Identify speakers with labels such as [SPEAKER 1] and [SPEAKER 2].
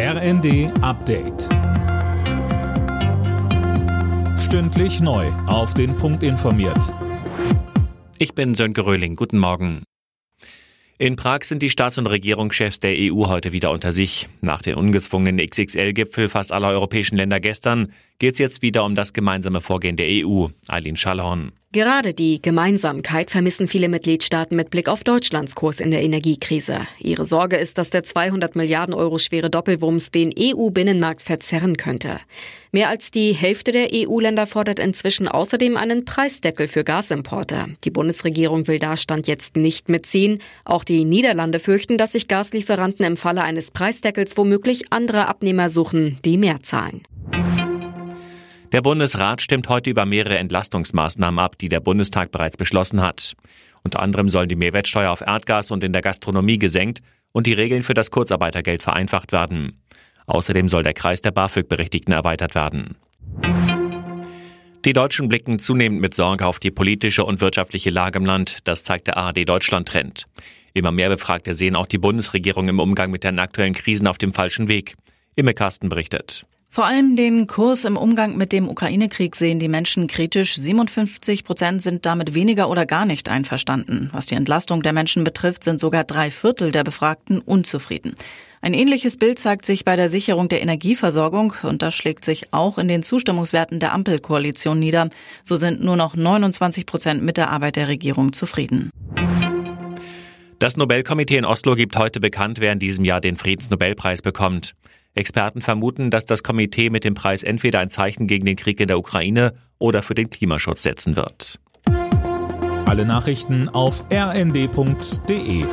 [SPEAKER 1] RND Update. Stündlich neu. Auf den Punkt informiert.
[SPEAKER 2] Ich bin Sönke Röhling. Guten Morgen. In Prag sind die Staats- und Regierungschefs der EU heute wieder unter sich. Nach den ungezwungenen XXL-Gipfel fast aller europäischen Länder gestern geht es jetzt wieder um das gemeinsame Vorgehen der EU. Eileen Schallhorn.
[SPEAKER 3] Gerade die Gemeinsamkeit vermissen viele Mitgliedstaaten mit Blick auf Deutschlands Kurs in der Energiekrise. Ihre Sorge ist, dass der 200 Milliarden Euro schwere Doppelwumms den EU-Binnenmarkt verzerren könnte. Mehr als die Hälfte der EU-Länder fordert inzwischen außerdem einen Preisdeckel für Gasimporte. Die Bundesregierung will da Stand jetzt nicht mitziehen. Auch die Niederlande fürchten, dass sich Gaslieferanten im Falle eines Preisdeckels womöglich andere Abnehmer suchen, die mehr zahlen.
[SPEAKER 2] Der Bundesrat stimmt heute über mehrere Entlastungsmaßnahmen ab, die der Bundestag bereits beschlossen hat. Unter anderem sollen die Mehrwertsteuer auf Erdgas und in der Gastronomie gesenkt und die Regeln für das Kurzarbeitergeld vereinfacht werden. Außerdem soll der Kreis der BAföG-Berechtigten erweitert werden. Die Deutschen blicken zunehmend mit Sorge auf die politische und wirtschaftliche Lage im Land. Das zeigt der ARD Deutschland-Trend. Immer mehr Befragte sehen auch die Bundesregierung im Umgang mit den aktuellen Krisen auf dem falschen Weg. Imme Carsten berichtet.
[SPEAKER 4] Vor allem den Kurs im Umgang mit dem Ukraine-Krieg sehen die Menschen kritisch. 57 Prozent sind damit weniger oder gar nicht einverstanden. Was die Entlastung der Menschen betrifft, sind sogar drei Viertel der Befragten unzufrieden. Ein ähnliches Bild zeigt sich bei der Sicherung der Energieversorgung und das schlägt sich auch in den Zustimmungswerten der Ampelkoalition nieder. So sind nur noch 29 Prozent mit der Arbeit der Regierung zufrieden.
[SPEAKER 2] Das Nobelkomitee in Oslo gibt heute bekannt, wer in diesem Jahr den Friedensnobelpreis bekommt. Experten vermuten, dass das Komitee mit dem Preis entweder ein Zeichen gegen den Krieg in der Ukraine oder für den Klimaschutz setzen wird.
[SPEAKER 1] Alle Nachrichten auf rnd.de